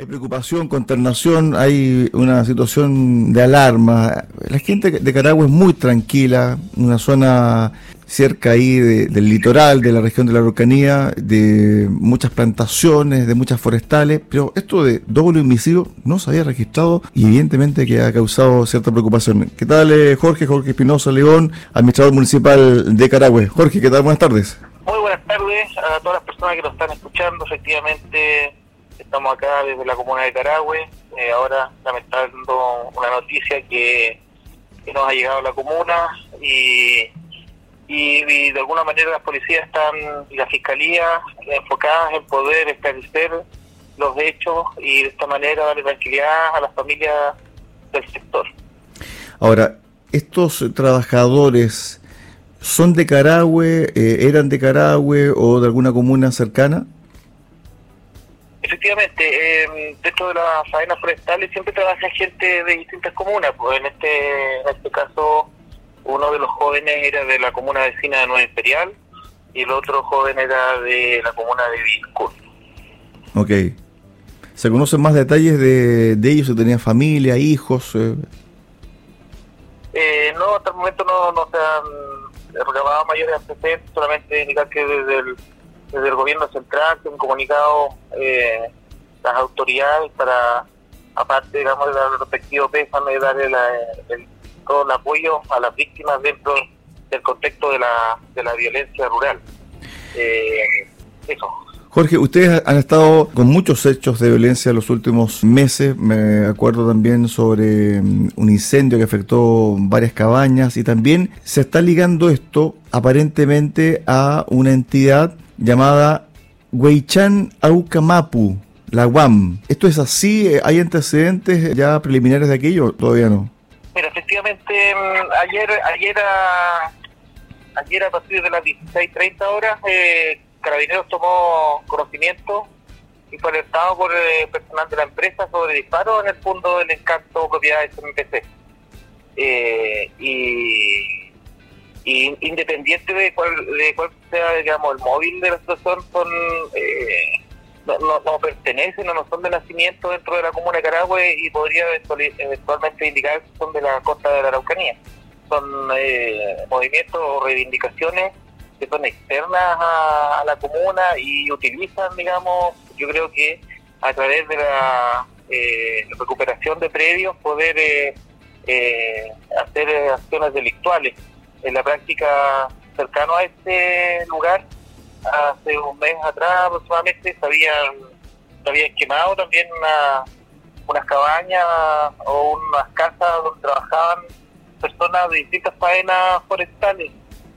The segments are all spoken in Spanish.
Hay preocupación, consternación, hay una situación de alarma. La gente de Caragua es muy tranquila, una zona cerca ahí del litoral, de la región de la Araucanía, de muchas plantaciones, de muchas forestales, pero esto de doble homicidio no se había registrado y evidentemente que ha causado cierta preocupación. ¿Qué tal eh, Jorge? Jorge Espinosa León, administrador municipal de Caragua. Jorge, ¿qué tal? Buenas tardes. Muy buenas tardes a todas las personas que nos están escuchando. Efectivamente, Estamos acá desde la comuna de Carahue, eh, ahora lamentando una noticia que, nos ha llegado a la comuna y, y, de alguna manera las policías están y la fiscalía enfocadas en poder esclarecer los hechos y de esta manera darle tranquilidad a las familias del sector. Ahora, estos trabajadores son de Carahue, eh, eran de Carahue o de alguna comuna cercana? Efectivamente, eh, dentro de las faenas forestales siempre trabaja gente de distintas comunas. Pues en este, en este caso, uno de los jóvenes era de la comuna vecina de Nueva Imperial y el otro joven era de la comuna de Viscur. Ok. ¿Se conocen más detalles de, de ellos? ¿Se tenían familia, hijos? Eh? Eh, no, hasta el momento no, no se han recabado mayores antecedentes, solamente indicar que desde el desde el gobierno central que han comunicado eh, las autoridades para, aparte, digamos, del respectivo pésame, darle el, todo el apoyo a las víctimas dentro del contexto de la, de la violencia rural. Eh, eso. Jorge, ustedes han estado con muchos hechos de violencia en los últimos meses. Me acuerdo también sobre mm, un incendio que afectó varias cabañas y también se está ligando esto aparentemente a una entidad llamada Huaychan Aucamapu, la UAM. ¿Esto es así? ¿Hay antecedentes ya preliminares de aquello? Todavía no. Mira, efectivamente, mm, ayer, ayer, a, ayer a partir de las 16.30 horas, eh, Carabineros tomó conocimiento y fue alertado por el personal de la empresa sobre disparos en el punto del encanto propiedades MPC. Eh, y y independiente de cuál, de cuál sea, digamos, el móvil de la situación, son eh, no, no, pertenecen o no son de nacimiento dentro de la comuna de Carahue y podría eventualmente indicar que son de la costa de la Araucanía. Son eh, movimientos o reivindicaciones que son externas a, la comuna y utilizan, digamos, yo creo que a través de la eh, recuperación de predios poder hacer acciones delictuales en la práctica cercano a este lugar, hace un mes atrás aproximadamente, se habían, habían quemado también una, unas cabañas o unas casas donde trabajaban personas de distintas faenas forestales.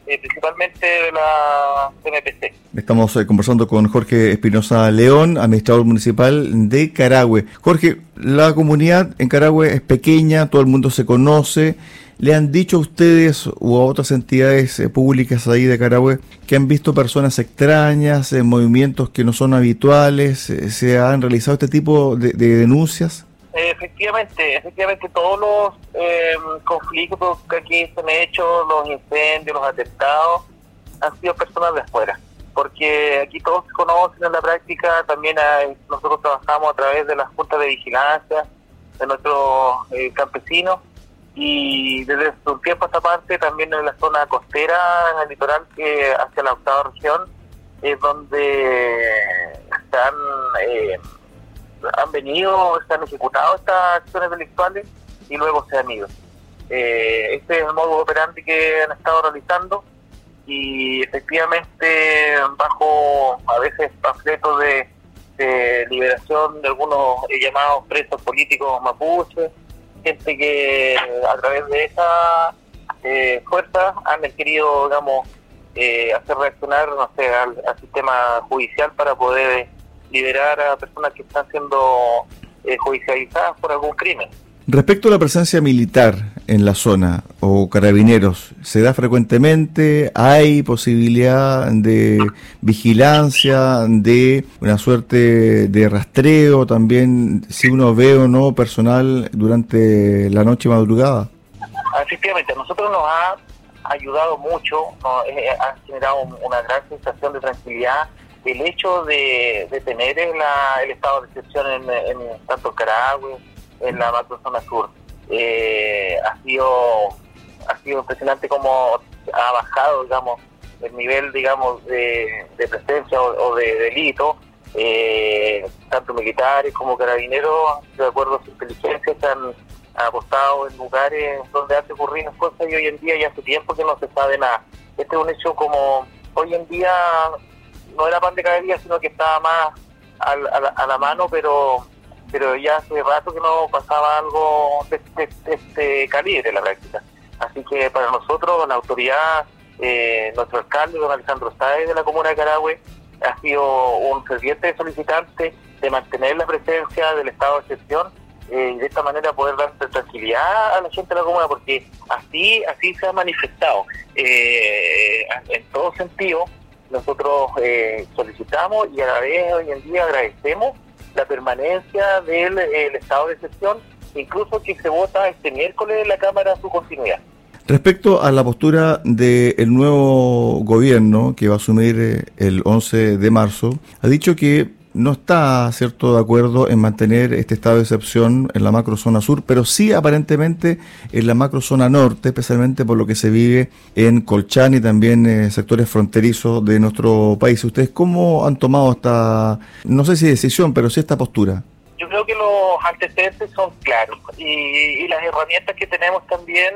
Eh, principalmente de la CNPC. Estamos eh, conversando con Jorge Espinosa León, administrador municipal de Carahue. Jorge, la comunidad en Carahue es pequeña, todo el mundo se conoce. ¿Le han dicho a ustedes u a otras entidades eh, públicas ahí de Carahue que han visto personas extrañas, en movimientos que no son habituales? Eh, ¿Se han realizado este tipo de, denuncias? Efectivamente, efectivamente todos los eh, conflictos que aquí se han hecho, los incendios, los atentados, han sido personas de afuera. Porque aquí todos se conocen en la práctica, también nosotros trabajamos a través de las juntas de vigilancia de nuestros campesinos y desde un tiempo a esta parte también en la zona costera, en el litoral, que hacia la octava región, es donde están, eh, han venido, se han ejecutado estas acciones delictuales y luego se han ido. Eh, este es el modo operandi que han estado realizando y efectivamente bajo a veces panfletos de, de liberación de algunos llamados presos políticos mapuches, gente que a través de esa eh, fuerza han querido, digamos, eh, hacer reaccionar, no sé, al, sistema judicial para poder liberar a personas que están siendo eh, judicializadas por algún crimen. Respecto a la presencia militar en la zona o carabineros, ¿se da frecuentemente? ¿Hay posibilidad de vigilancia, de una suerte de rastreo también, si uno ve o no personal durante la noche madrugada? Efectivamente, a nosotros nos ha ayudado mucho, nos, eh, ha generado una gran sensación de tranquilidad el hecho de, tener el estado de excepción en, en tanto Carahue, en la macrozona sur, eh, ha sido ha sido impresionante como ha bajado, digamos, el nivel, digamos, de, presencia o, de delito, eh, tanto militares como carabineros, de acuerdo a su inteligencia, se han apostado en lugares donde hace ocurrir cosas y hoy en día ya hace tiempo que no se sabe nada. Este es un hecho como hoy en día no era pan de cada día, sino que estaba más a, la, mano, pero pero ya hace rato que no pasaba algo de, este calibre en la práctica. Así que para nosotros, la autoridad, eh, nuestro alcalde, don Alejandro Sáez de la comuna de Carahue, ha sido un ferviente solicitante de mantener la presencia del estado de excepción eh, y de esta manera poder dar tranquilidad a la gente de la comuna, porque así así se ha manifestado. Eh, en todo sentido, nosotros solicitamos y a la vez hoy en día agradecemos la permanencia del estado de excepción, incluso que se vota este miércoles en la Cámara su continuidad. Respecto a la postura del nuevo gobierno que va a asumir eh, el 11 de marzo, ha dicho que no está cierto de acuerdo en mantener este estado de excepción en la macrozona sur, pero sí aparentemente en la macrozona norte, especialmente por lo que se vive en Colchán y también eh, sectores fronterizos de nuestro país. ¿Ustedes cómo han tomado esta, no sé si decisión, pero sí esta postura? Yo creo que los antecedentes son claros y, las herramientas que tenemos también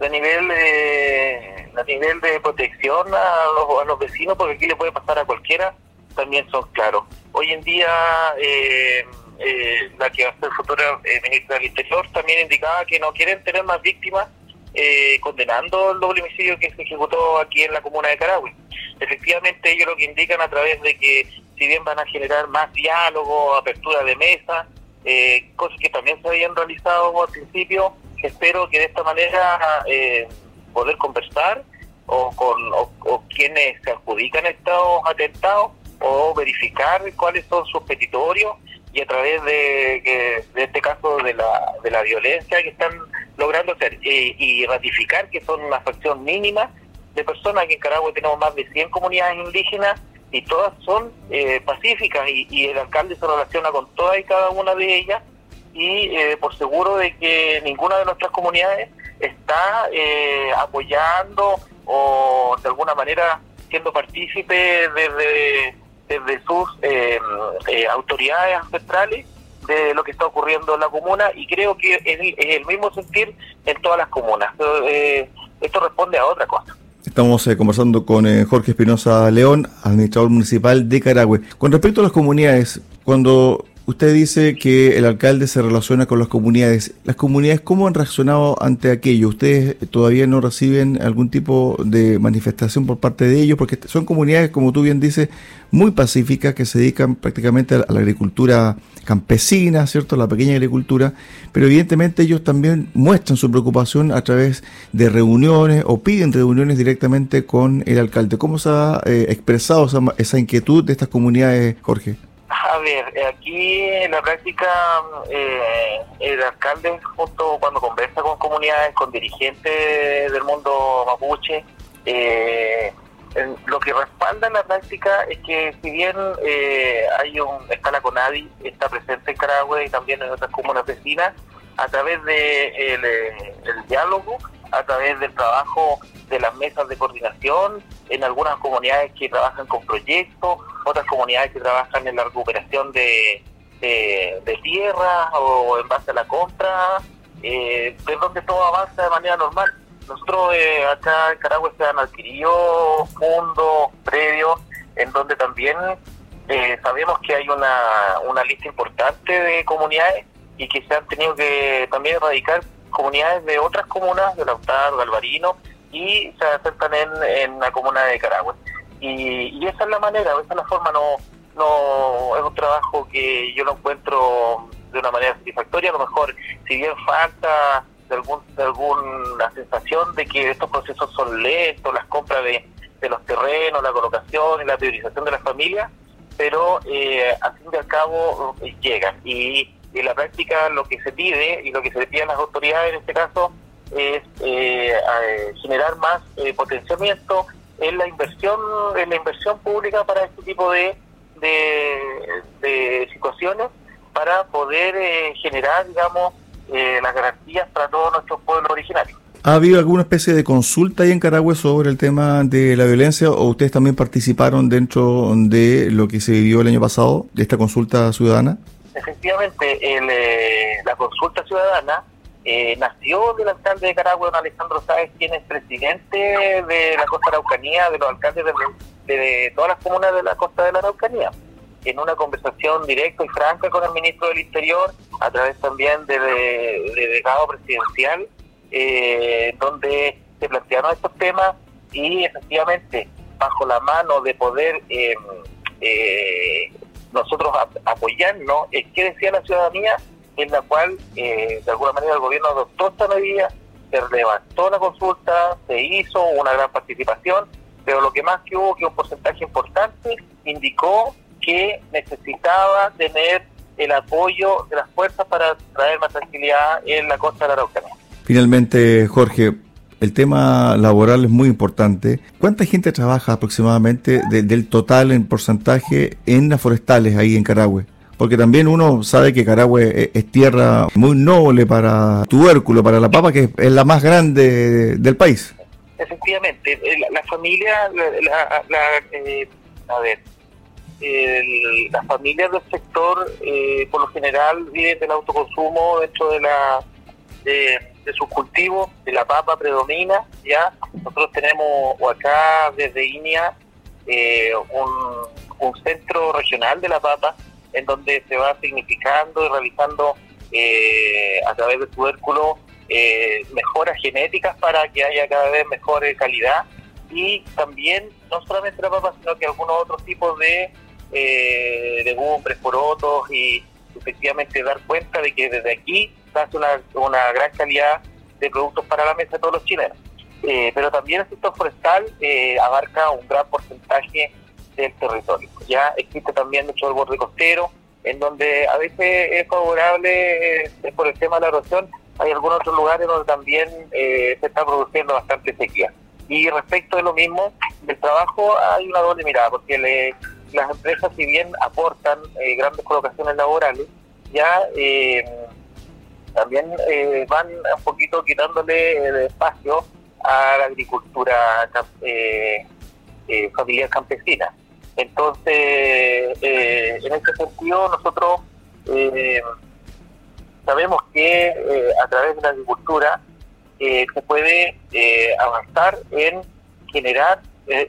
a nivel de, a nivel de protección a los, a los vecinos, porque aquí le puede pasar a cualquiera, también son claros. Hoy en día, eh, eh, la que va a ser futura eh, ministra del Interior también indicaba que no quieren tener más víctimas, condenando el doble homicidio que se ejecutó aquí en la comuna de Carahue. Efectivamente, ellos lo que indican a través de que, si bien van a generar más diálogo, apertura de mesa, cosas que también se habían realizado al principio, espero que de esta manera poder conversar o con o quienes se adjudican estos atentados o verificar cuáles son sus petitorios y a través de, de este caso de la, de la violencia que están logrando hacer y ratificar que son una fracción mínima de personas que en Caragua tenemos más de 100 comunidades indígenas y todas son eh, pacíficas y, el alcalde se relaciona con todas y cada una de ellas y eh, por seguro de que ninguna de nuestras comunidades está eh, apoyando o de alguna manera siendo partícipe desde desde sus eh, eh, autoridades ancestrales de lo que está ocurriendo en la comuna y creo que es, el mismo sentir en todas las comunas. Eh, esto responde a otra cosa. Estamos conversando con Jorge Espinosa León, administrador municipal de Carahue. Con respecto a las comunidades, cuando Usted dice que el alcalde se relaciona con las comunidades. ¿Las comunidades cómo han reaccionado ante aquello? ¿Ustedes todavía no reciben algún tipo de manifestación por parte de ellos? Porque son comunidades, como tú bien dices, muy pacíficas que se dedican prácticamente a la agricultura campesina, ¿cierto? La pequeña agricultura. Pero evidentemente ellos también muestran su preocupación a través de reuniones o piden reuniones directamente con el alcalde. ¿Cómo se ha eh, expresado esa, esa inquietud de estas comunidades, Jorge? A ver, aquí en la práctica eh, el alcalde justo cuando conversa con comunidades, con dirigentes del mundo mapuche, eh, lo que respalda en la práctica es que si bien eh, hay un está la CONADI, está presente en Carahue y también en otras comunas vecinas, a través de el diálogo, a través del trabajo de las mesas de coordinación, en algunas comunidades que trabajan con proyectos, otras comunidades que trabajan en la recuperación de, de, tierra o en base a la compra, eh, de donde todo avanza de manera normal. Nosotros eh, acá en Caragua se han adquirido fondos, predios, en donde también eh, sabemos que hay una, una lista importante de comunidades y que se han tenido que también erradicar comunidades de otras comunas, de Lautaro, de Alvarino, y se aceptan en, en la comuna de Caragua. Y, esa es la manera, esa es la forma, no, no es un trabajo que yo lo encuentro de una manera satisfactoria, a lo mejor si bien falta de, algún, de alguna sensación de que estos procesos son lentos, las compras de, de los terrenos, la colocación y la priorización de las familias, pero eh, al fin y al cabo eh, llegan. Y en la práctica lo que se pide y lo que se le pide a las autoridades en este caso es eh, generar más eh, potenciamiento en la inversión en la inversión pública para este tipo de de, situaciones para poder eh, generar, digamos, eh, las garantías para todos nuestros pueblos originarios. ¿Ha habido alguna especie de consulta ahí en Carahue sobre el tema de la violencia o ustedes también participaron dentro de lo que se vivió el año pasado, de esta consulta ciudadana? Efectivamente, eh, la consulta ciudadana eh, nació del alcalde de Carahue, don Alejandro Sáez, quien es presidente de la costa de Araucanía, de los alcaldes de, todas las comunas de la costa de la Araucanía, en una conversación directa y franca con el ministro del Interior, a través también de, delegado presidencial, eh, donde se plantearon estos temas y efectivamente bajo la mano de poder em, eh, nosotros apoyarnos es que decía la ciudadanía en la cual eh, de alguna manera el gobierno adoptó esta medida, se levantó la consulta, se hizo una gran participación, pero lo que más que hubo, que un porcentaje importante, indicó que necesitaba tener el apoyo de las fuerzas para traer más tranquilidad en la costa de la Araucanía. Finalmente, Jorge, el tema laboral es muy importante. ¿Cuánta gente trabaja aproximadamente del total en porcentaje en las forestales ahí en Carahue? Porque también uno sabe que Carahue es, tierra muy noble para tubérculo, para la papa, que es la más grande del país. Efectivamente, eh, la, familia, la, eh, a ver, las familias del sector eh, por lo general viven del autoconsumo dentro de la de, sus cultivos, de la papa predomina, ya. Nosotros tenemos acá desde INIA un, un centro regional de la papa en donde se va significando y realizando eh, a través del tubérculo eh, mejoras genéticas para que haya cada vez mejor calidad. Y también no solamente la papa sino que algunos otros tipos de eh, legumbres, porotos y efectivamente dar cuenta de que desde aquí hace una, una gran calidad de productos para la mesa de todos los chilenos. Eh, pero también el sector forestal abarca un gran porcentaje del territorio. Ya existe también mucho el borde costero, en donde a veces es favorable eh, por el tema de la erosión, hay algunos otros lugares donde también eh, se está produciendo bastante sequía. Y respecto de lo mismo, del trabajo hay una doble mirada, porque las empresas, si bien aportan eh, grandes colocaciones laborales, ya también van un poquito quitándole espacio a la agricultura familiar campesina. Entonces, eh, en este sentido, nosotros eh, sabemos que eh, a través de la agricultura se puede avanzar en generar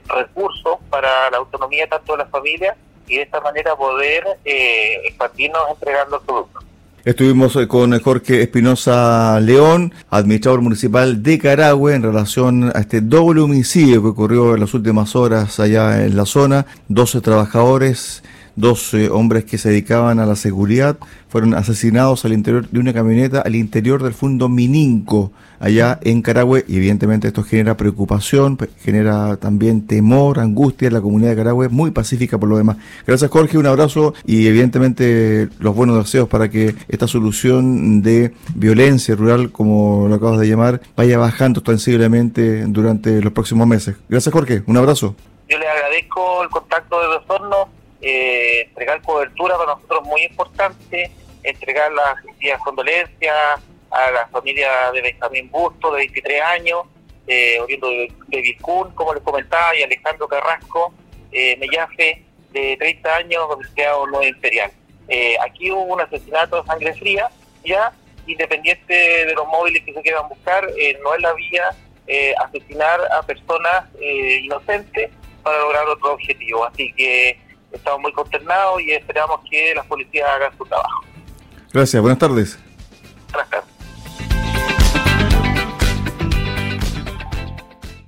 recursos para la autonomía tanto de las familias y de esta manera poder expandirnos entregando productos. Estuvimos eh, con Jorge Espinosa León, administrador municipal de Carahue, en relación a este doble homicidio que ocurrió en las últimas horas allá en la zona. 12 trabajadores, 12 hombres que se dedicaban a la seguridad, fueron asesinados al interior de una camioneta al interior del fondo Mininco allá en Carahue y evidentemente esto genera preocupación, genera también temor, angustia en la comunidad de Carahue, muy pacífica por lo demás. Gracias Jorge, un abrazo y evidentemente los buenos deseos para que esta solución de violencia rural, como lo acabas de llamar, vaya bajando ostensiblemente durante los próximos meses. Gracias Jorge, un abrazo. Yo le agradezco el contacto de Osorno, eh, entregar cobertura para nosotros muy importante, entregar las condolencias, a la familia de Benjamín Busto, de 23 años, eh, oriundo de, de como les comentaba, y Alejandro Carrasco eh, Mellafe, de 30 años, universidad no Imperial. Eh, aquí hubo un asesinato de sangre fría, ya, independiente de los móviles que se quieran buscar, eh, no es la vía asesinar a personas inocentes para lograr otro objetivo. Así que estamos muy consternados y esperamos que las policías hagan su trabajo. Gracias, buenas tardes. Buenas tardes.